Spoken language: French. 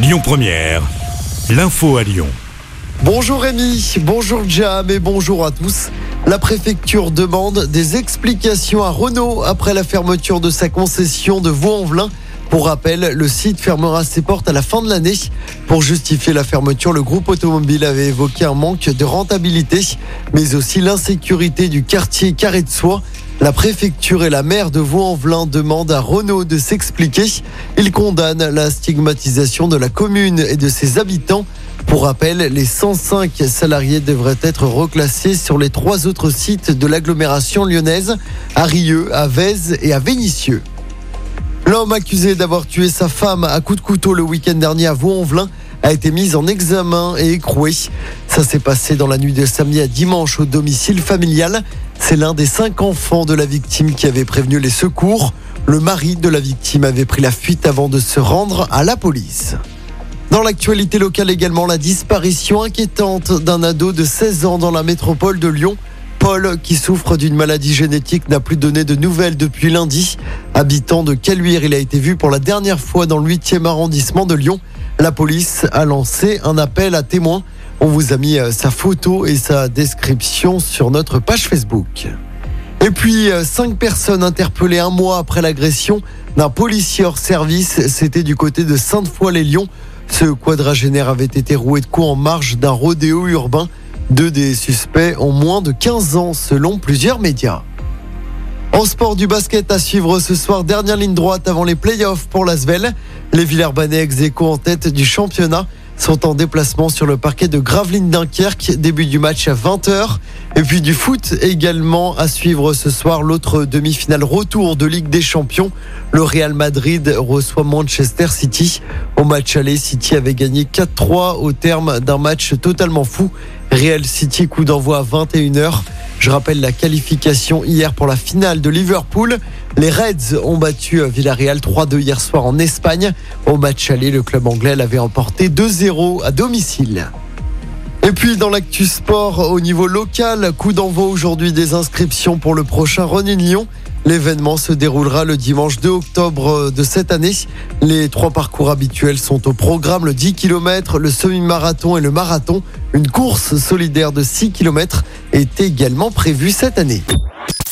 Lyon Première, l'info à Lyon. Bonjour Rémi, bonjour Jam et bonjour à tous. La préfecture demande des explications à Renault après la fermeture de sa concession de Vaux-en-Velin. Pour rappel, le site fermera ses portes à la fin de l'année. Pour justifier la fermeture, le groupe automobile avait évoqué un manque de rentabilité, mais aussi l'insécurité du quartier Carré de Soie. La préfecture et la maire de Vaux-en-Velin demandent à Renault de s'expliquer. Ils condamnent la stigmatisation de la commune et de ses habitants. Pour rappel, les 105 salariés devraient être reclassés sur les trois autres sites de l'agglomération lyonnaise, à Rieux, à Vèze et à Vénissieux. L'homme accusé d'avoir tué sa femme à coups de couteau le week-end dernier à Vaux-en-Velin a été mis en examen et écroué. Ça s'est passé dans la nuit de samedi à dimanche au domicile familial. C'est l'un des cinq enfants de la victime qui avait prévenu les secours. Le mari de la victime avait pris la fuite avant de se rendre à la police. Dans l'actualité locale également, la disparition inquiétante d'un ado de 16 ans dans la métropole de Lyon. Paul, qui souffre d'une maladie génétique, n'a plus donné de nouvelles depuis lundi. Habitant de Caluire, il a été vu pour la dernière fois dans le 8e arrondissement de Lyon. La police a lancé un appel à témoins. On vous a mis euh, sa photo et sa description sur notre page Facebook. Et puis, euh, cinq personnes interpellées un mois après l'agression d'un policier hors service. C'était du côté de Sainte-Foy-les-Lyons. Ce quadragénaire avait été roué de coups en marge d'un rodéo urbain. Deux des suspects ont moins de 15 ans selon plusieurs médias. En sport du basket à suivre ce soir, dernière ligne droite avant les playoffs pour l'Asvel. Les Villers-Banais ex en tête du championnat sont en déplacement sur le parquet de Gravelines Dunkerque. Début du match à 20h. Et puis du foot également à suivre ce soir. L'autre demi-finale retour de Ligue des Champions. Le Real Madrid reçoit Manchester City. Au match aller, City avait gagné 4-3 au terme d'un match totalement fou. Real City coup d'envoi à 21h. Je rappelle la qualification hier pour la finale de Liverpool. Les Reds ont battu Villarreal 3-2 hier soir en Espagne. Au match aller, le club anglais l'avait emporté 2-0 à domicile. Et puis dans l'actu sport au niveau local, coup d'envoi aujourd'hui des inscriptions pour le prochain Ronin Lyon. L'événement se déroulera le dimanche 2 octobre de cette année. Les trois parcours habituels sont au programme, le 10 km, le semi-marathon et le marathon. Une course solidaire de 6 km est également prévue cette année.